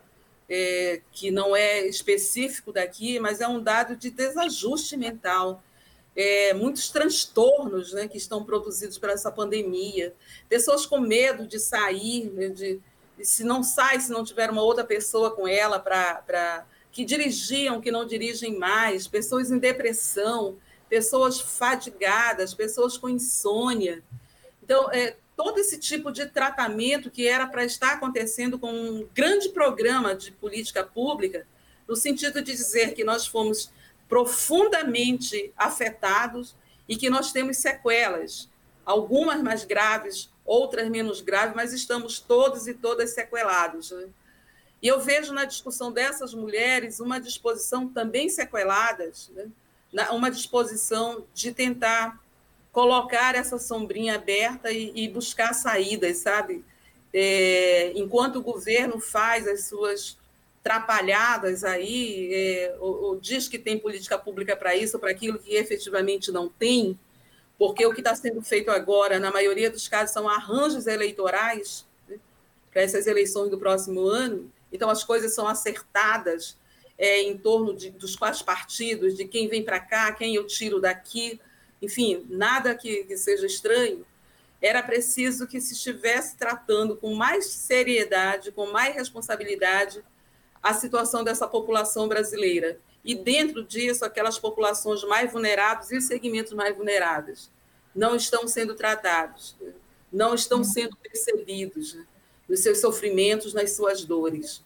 é, que não é específico daqui, mas é um dado de desajuste mental. É, muitos transtornos né, que estão produzidos por essa pandemia, pessoas com medo de sair, né, de, se não sai, se não tiver uma outra pessoa com ela para que dirigiam, que não dirigem mais, pessoas em depressão, pessoas fadigadas, pessoas com insônia. Então, é, todo esse tipo de tratamento que era para estar acontecendo com um grande programa de política pública, no sentido de dizer que nós fomos profundamente afetados e que nós temos sequelas, algumas mais graves, outras menos graves, mas estamos todos e todas sequelados. Né? E eu vejo na discussão dessas mulheres uma disposição também sequeladas, né? uma disposição de tentar colocar essa sombrinha aberta e, e buscar saídas, sabe? É, enquanto o governo faz as suas trapalhadas aí, é, ou, ou, diz que tem política pública para isso para aquilo que efetivamente não tem, porque o que está sendo feito agora, na maioria dos casos, são arranjos eleitorais né, para essas eleições do próximo ano. Então, as coisas são acertadas é, em torno de, dos quais partidos, de quem vem para cá, quem eu tiro daqui, enfim, nada que, que seja estranho. Era preciso que se estivesse tratando com mais seriedade, com mais responsabilidade, a situação dessa população brasileira. E dentro disso, aquelas populações mais vulneráveis e os segmentos mais vulneráveis não estão sendo tratados, não estão sendo percebidos né, nos seus sofrimentos, nas suas dores.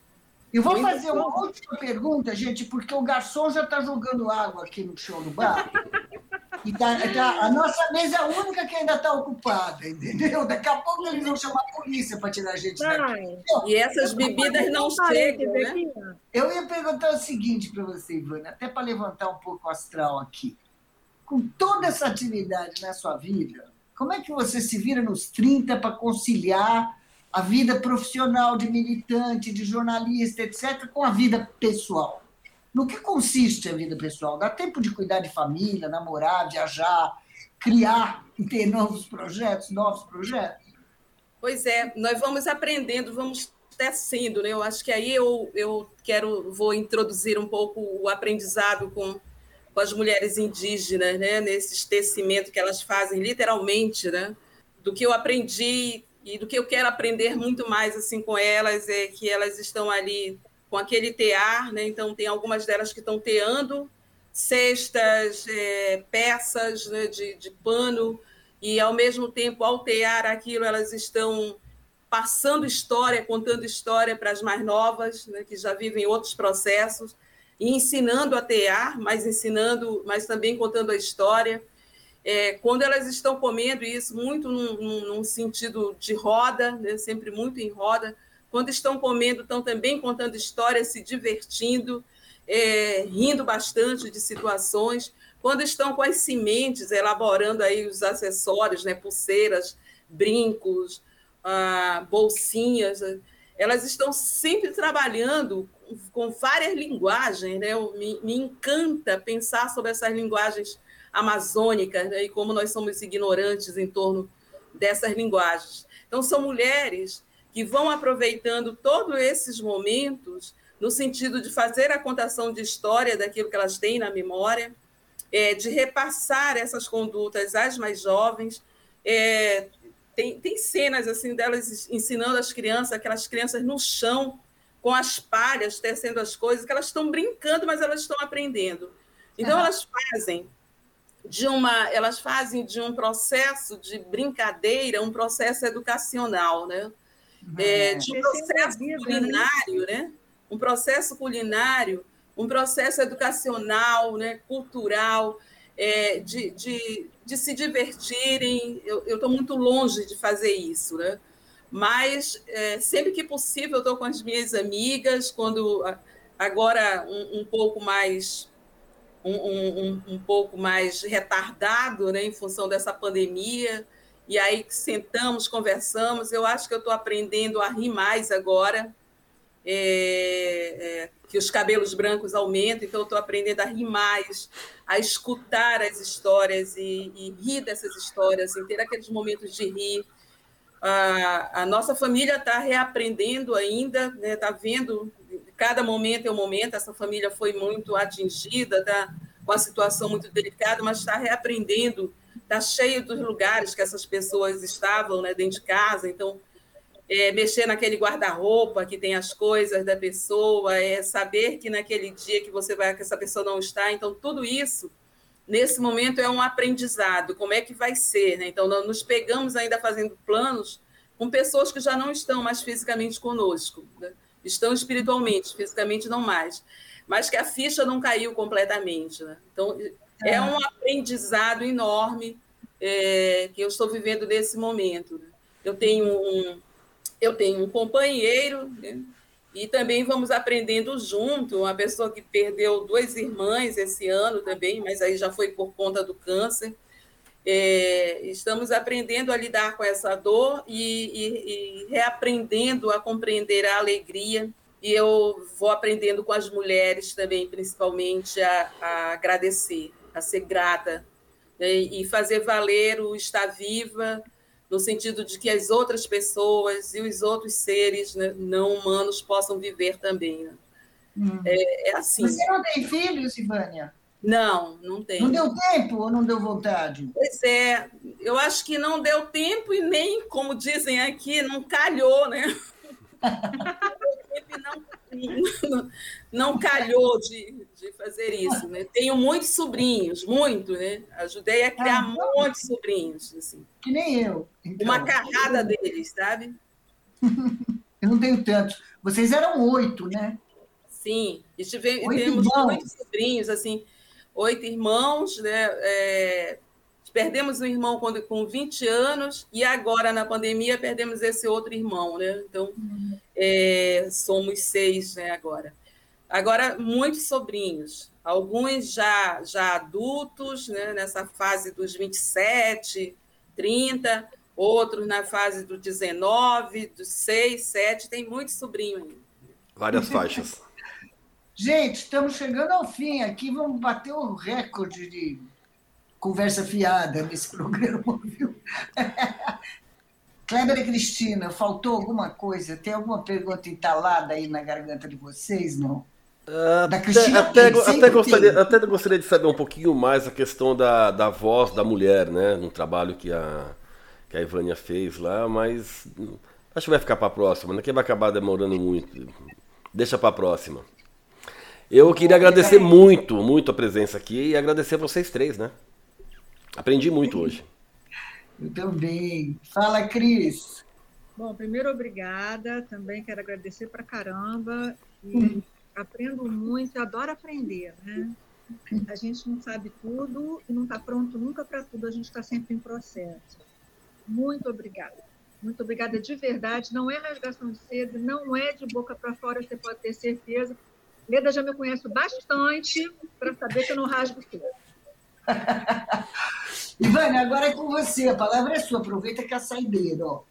Eu vou fazer uma última pergunta, gente, porque o garçom já está jogando água aqui no chão do bar. E tá, tá, a nossa mesa é a única que ainda está ocupada, entendeu? Daqui a pouco eles vão chamar a polícia para tirar a gente daqui. e essas bebidas não chegam, né? Eu ia perguntar o seguinte para você, Ivana, até para levantar um pouco o astral aqui. Com toda essa atividade na sua vida, como é que você se vira nos 30 para conciliar a vida profissional de militante, de jornalista, etc., com a vida pessoal? No que consiste a vida pessoal? Dá tempo de cuidar de família, namorar, viajar, criar e ter novos projetos, novos projetos? Pois é, nós vamos aprendendo, vamos tecendo, né? Eu acho que aí eu, eu quero, vou introduzir um pouco o aprendizado com, com as mulheres indígenas, né? Nesse tecimento que elas fazem, literalmente, né? Do que eu aprendi e do que eu quero aprender muito mais assim com elas é que elas estão ali com aquele tear, né? Então tem algumas delas que estão teando cestas, é, peças né, de, de pano e ao mesmo tempo ao tear aquilo elas estão passando história, contando história para as mais novas, né, que já vivem outros processos, e ensinando a tear, mas ensinando, mas também contando a história. É, quando elas estão comendo isso muito num, num sentido de roda, né, sempre muito em roda, quando estão comendo, estão também contando histórias, se divertindo, é, rindo bastante de situações. Quando estão com as sementes, elaborando aí os acessórios, né, pulseiras, brincos, ah, bolsinhas, elas estão sempre trabalhando com várias linguagens. Né? Me, me encanta pensar sobre essas linguagens amazônicas né? e como nós somos ignorantes em torno dessas linguagens. Então, são mulheres que vão aproveitando todos esses momentos no sentido de fazer a contação de história daquilo que elas têm na memória, é, de repassar essas condutas às mais jovens. É, tem, tem cenas assim delas ensinando as crianças, aquelas crianças no chão, com as palhas, tecendo as coisas, que elas estão brincando, mas elas estão aprendendo. Então, uhum. elas fazem de uma, elas fazem de um processo de brincadeira um processo educacional, né? É, de um processo né? culinário, né? Um processo culinário, um processo educacional, né? cultural, é, de, de, de se divertirem. Eu estou muito longe de fazer isso, né? Mas é, sempre que possível eu estou com as minhas amigas, quando agora um, um pouco mais um, um, um, pouco mais retardado, né, em função dessa pandemia, e aí sentamos, conversamos. Eu acho que eu estou aprendendo a rir mais agora, é, é, que os cabelos brancos aumentam, então eu estou aprendendo a rir mais, a escutar as histórias e, e rir dessas histórias, assim, ter aqueles momentos de rir. A, a nossa família está reaprendendo ainda, está né, tá vendo, cada momento é um momento, essa família foi muito atingida, está com a situação muito delicada, mas está reaprendendo, está cheio dos lugares que essas pessoas estavam né, dentro de casa, então é, mexer naquele guarda-roupa que tem as coisas da pessoa, é saber que naquele dia que você vai, que essa pessoa não está. Então, tudo isso, nesse momento, é um aprendizado. Como é que vai ser? Né? Então, nós nos pegamos ainda fazendo planos com pessoas que já não estão mais fisicamente conosco, né? estão espiritualmente, fisicamente não mais, mas que a ficha não caiu completamente. Né? Então, é, um aprendizado enorme é, que eu estou vivendo nesse momento. Né? Eu tenho um, eu tenho um companheiro, né? e também vamos aprendendo junto, uma pessoa que perdeu duas irmãs esse ano também, mas aí já foi por conta do câncer. É, estamos aprendendo a lidar com essa dor e, e, e, reaprendendo a compreender a alegria. E eu vou aprendendo com as mulheres também, principalmente, a, a agradecer, a ser grata né? e fazer valer o estar viva no sentido de que as outras pessoas e os outros seres né, não humanos possam viver também. Né? Hum. É, é, assim. Você não tem filhos, Ivânia? Não, não tem. Não deu tempo ou não deu vontade? Pois é, eu acho que não deu tempo e nem, como dizem aqui, não calhou, né? não, não calhou de, de fazer isso. Né? Tenho muitos sobrinhos, muito, né? Ajudei a criar ah, então. muitos sobrinhos. Assim. Que nem eu. Então. Uma carrada deles, sabe? eu não tenho tantos. Vocês eram oito, né? Sim, e tivemos temos muitos sobrinhos, assim, oito irmãos, né? É, perdemos um irmão quando, com 20 anos e agora, na pandemia, perdemos esse outro irmão, né? Então, é, somos seis né, agora. Agora, muitos sobrinhos, alguns já, já adultos, né, nessa fase dos 27, 30, outros na fase dos 19, dos 6, 7, tem muitos sobrinhos ainda. Várias faixas. Gente, estamos chegando ao fim aqui, vamos bater o recorde de conversa fiada nesse programa, viu? Kleber e Cristina, faltou alguma coisa? Tem alguma pergunta entalada aí na garganta de vocês, não? Uh, da Cristina, até, até, até gostaria, até gostaria de saber um pouquinho mais a questão da, da voz da mulher, né? No trabalho que a, que a Ivânia fez lá, mas acho que vai ficar para a próxima, né? Que vai acabar demorando muito. Deixa para a próxima. Eu queria agradecer muito, muito a presença aqui e agradecer a vocês três, né? Aprendi muito hoje. Eu também. Fala, Cris. Bom, primeiro, obrigada. Também quero agradecer para caramba. E hum. aprendo muito, adoro aprender, né? A gente não sabe tudo e não está pronto nunca para tudo, a gente está sempre em processo. Muito obrigada. Muito obrigada de verdade. Não é rasgação de seda, não é de boca para fora, você pode ter certeza. Leda já me conhece bastante para saber que eu não rasgo seda. Ivana, agora é com você, a palavra é sua, aproveita que é a saideira, ó.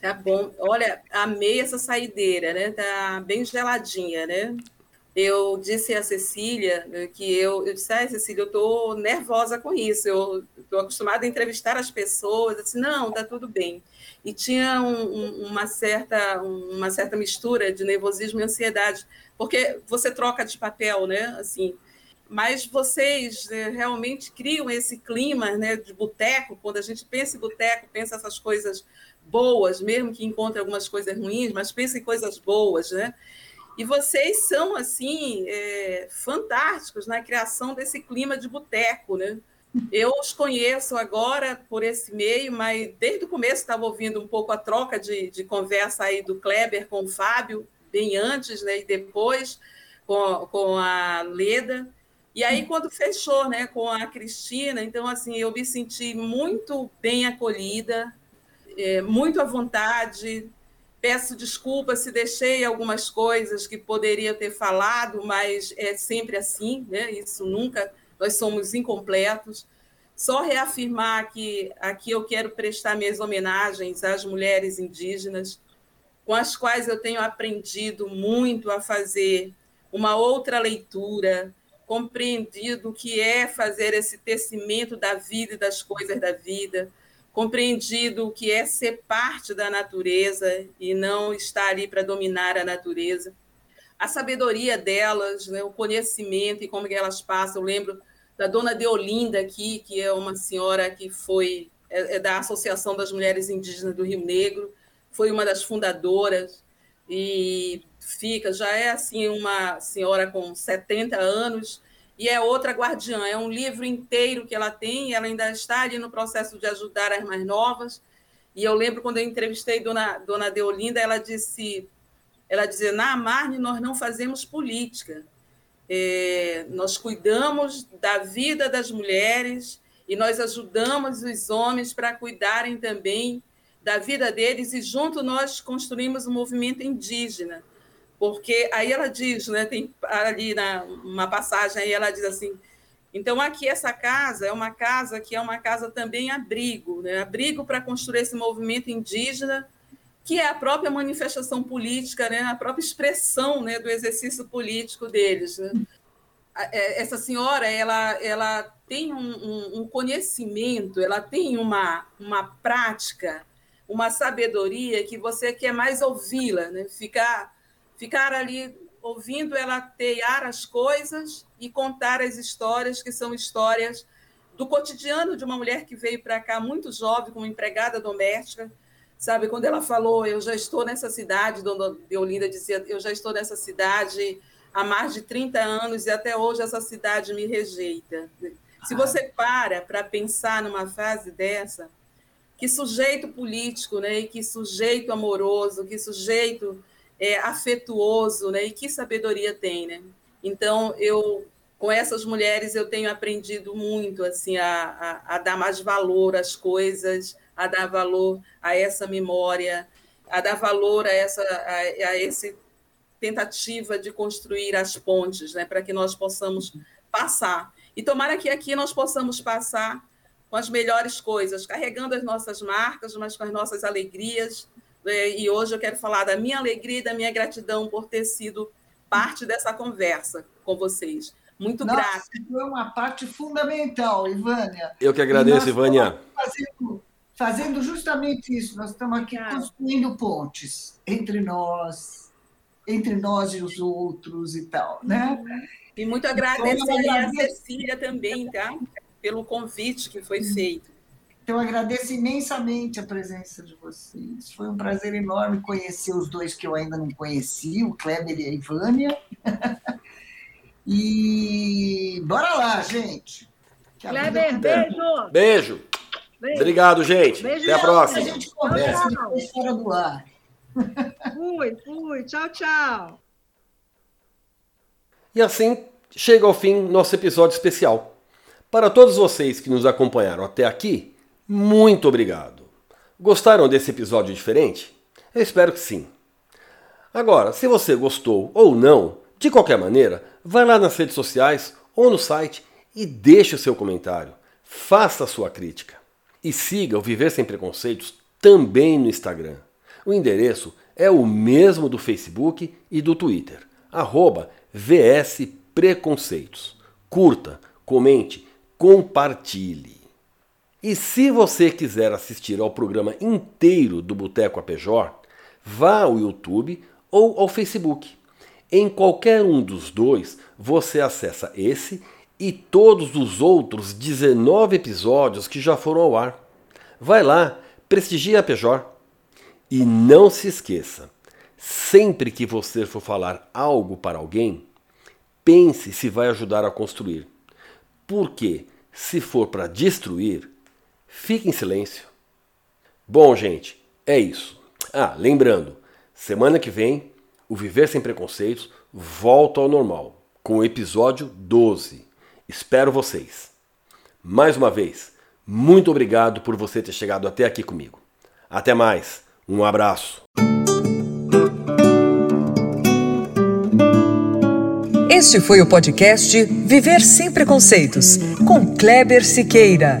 Tá bom. Olha, amei essa saideira, né? Tá bem geladinha, né? Eu disse a Cecília né, que eu, eu disse, ah, Cecília, eu tô nervosa com isso. Eu estou acostumada a entrevistar as pessoas. Eu disse, não, tá tudo bem. E tinha um, um, uma certa uma certa mistura de nervosismo e ansiedade, porque você troca de papel, né? Assim, mas vocês né, realmente criam esse clima né, de boteco, quando a gente pensa em boteco, pensa essas coisas boas, mesmo que encontre algumas coisas ruins, mas pensa em coisas boas, né? E vocês são, assim, é, fantásticos na criação desse clima de boteco, né? Eu os conheço agora por esse meio, mas desde o começo estava ouvindo um pouco a troca de, de conversa aí do Kleber com o Fábio, bem antes, né? E depois com, com a Leda. E aí, quando fechou né, com a Cristina, então, assim, eu me senti muito bem acolhida, é, muito à vontade. Peço desculpas se deixei algumas coisas que poderia ter falado, mas é sempre assim, né? Isso nunca, nós somos incompletos. só reafirmar que aqui eu quero prestar minhas homenagens às mulheres indígenas, com as quais eu tenho aprendido muito a fazer uma outra leitura, compreendido o que é fazer esse tecimento da vida e das coisas da vida, compreendido o que é ser parte da natureza e não estar ali para dominar a natureza. A sabedoria delas, né, o conhecimento e como que elas passam. Eu lembro da dona Deolinda aqui, que é uma senhora que foi é, é da Associação das Mulheres Indígenas do Rio Negro, foi uma das fundadoras e fica, já é assim uma senhora com 70 anos e é outra guardiã. É um livro inteiro que ela tem, ela ainda está ali no processo de ajudar as mais novas. E eu lembro quando eu entrevistei dona dona Deolinda, ela disse, ela dizia, na Amarne nós não fazemos política, é, nós cuidamos da vida das mulheres e nós ajudamos os homens para cuidarem também da vida deles e junto nós construímos um movimento indígena. Porque aí ela diz, né, tem ali na, uma passagem aí ela diz assim: então aqui essa casa é uma casa que é uma casa também abrigo, né, abrigo para construir esse movimento indígena que é a própria manifestação política, né, a própria expressão né, do exercício político deles. Né? É, essa senhora, ela, ela tem um, um, conhecimento, ela tem uma, uma prática, uma sabedoria que você quer mais ouvi-la, né? ficar, ficar ali ouvindo ela teiar as coisas e contar as histórias que são histórias do cotidiano de uma mulher que veio para cá muito jovem, como empregada doméstica, Sabe, quando ela falou, eu já estou nessa cidade, Dona Deolinda dizia, eu já estou nessa cidade há mais de 30 anos e até hoje essa cidade me rejeita. Se ah. você para para pensar numa fase dessa, que sujeito político, né, e que sujeito amoroso, que sujeito é, afetuoso, né, e que sabedoria tem, né? Então, eu com essas mulheres eu tenho aprendido muito assim a, a, a dar mais valor às coisas, a dar valor a essa memória, a dar valor a essa a, a esse tentativa de construir as pontes, né, para que nós possamos passar. E tomara que aqui nós possamos passar com as melhores coisas, carregando as nossas marcas, mas com as nossas alegrias. Né? E hoje eu quero falar da minha alegria e da minha gratidão por ter sido parte dessa conversa com vocês. Muito Nossa, grata. Foi uma parte fundamental, Ivânia. Eu que agradeço, Ivânia. Fazendo fazendo justamente isso. Nós estamos aqui ah. construindo pontes entre nós, entre nós e os outros e tal, né? E muito agradeço então, a Cecília também, tá? Pelo convite que foi feito. Então, agradeço imensamente a presença de vocês. Foi um prazer enorme conhecer os dois que eu ainda não conheci, o Kleber e a Ivânia. e bora lá, gente. Kleber, beijo! Beijo! Beijo. Obrigado, gente. Beijo. Até a próxima. A gente conversa depois fora do ar. Fui, fui. Tchau, tchau. E assim chega ao fim nosso episódio especial. Para todos vocês que nos acompanharam até aqui, muito obrigado. Gostaram desse episódio diferente? Eu espero que sim. Agora, se você gostou ou não, de qualquer maneira, vai lá nas redes sociais ou no site e deixe o seu comentário. Faça a sua crítica. E siga o Viver Sem Preconceitos também no Instagram. O endereço é o mesmo do Facebook e do Twitter, arroba VS Preconceitos. Curta, comente, compartilhe. E se você quiser assistir ao programa inteiro do Boteco Apejor, vá ao YouTube ou ao Facebook. Em qualquer um dos dois, você acessa esse e todos os outros 19 episódios que já foram ao ar. Vai lá, prestigie a Pejor. E não se esqueça, sempre que você for falar algo para alguém, pense se vai ajudar a construir. Porque, se for para destruir, fique em silêncio. Bom, gente, é isso. Ah, lembrando, semana que vem, o Viver Sem Preconceitos volta ao normal, com o episódio 12. Espero vocês. Mais uma vez, muito obrigado por você ter chegado até aqui comigo. Até mais. Um abraço. Este foi o podcast Viver Sem Preconceitos, com Kleber Siqueira.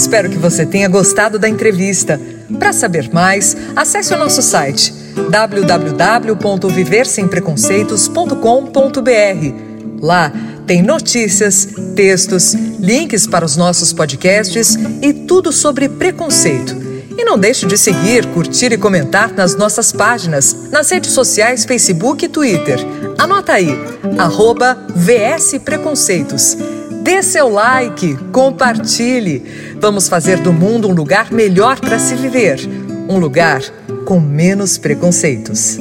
Espero que você tenha gostado da entrevista. Para saber mais, acesse o nosso site www.viversempreconceitos.com.br. Lá tem notícias, textos, links para os nossos podcasts e tudo sobre preconceito. E não deixe de seguir, curtir e comentar nas nossas páginas, nas redes sociais Facebook e Twitter. Anota aí, arroba VS Preconceitos. Dê seu like, compartilhe. Vamos fazer do mundo um lugar melhor para se viver. Um lugar com menos preconceitos.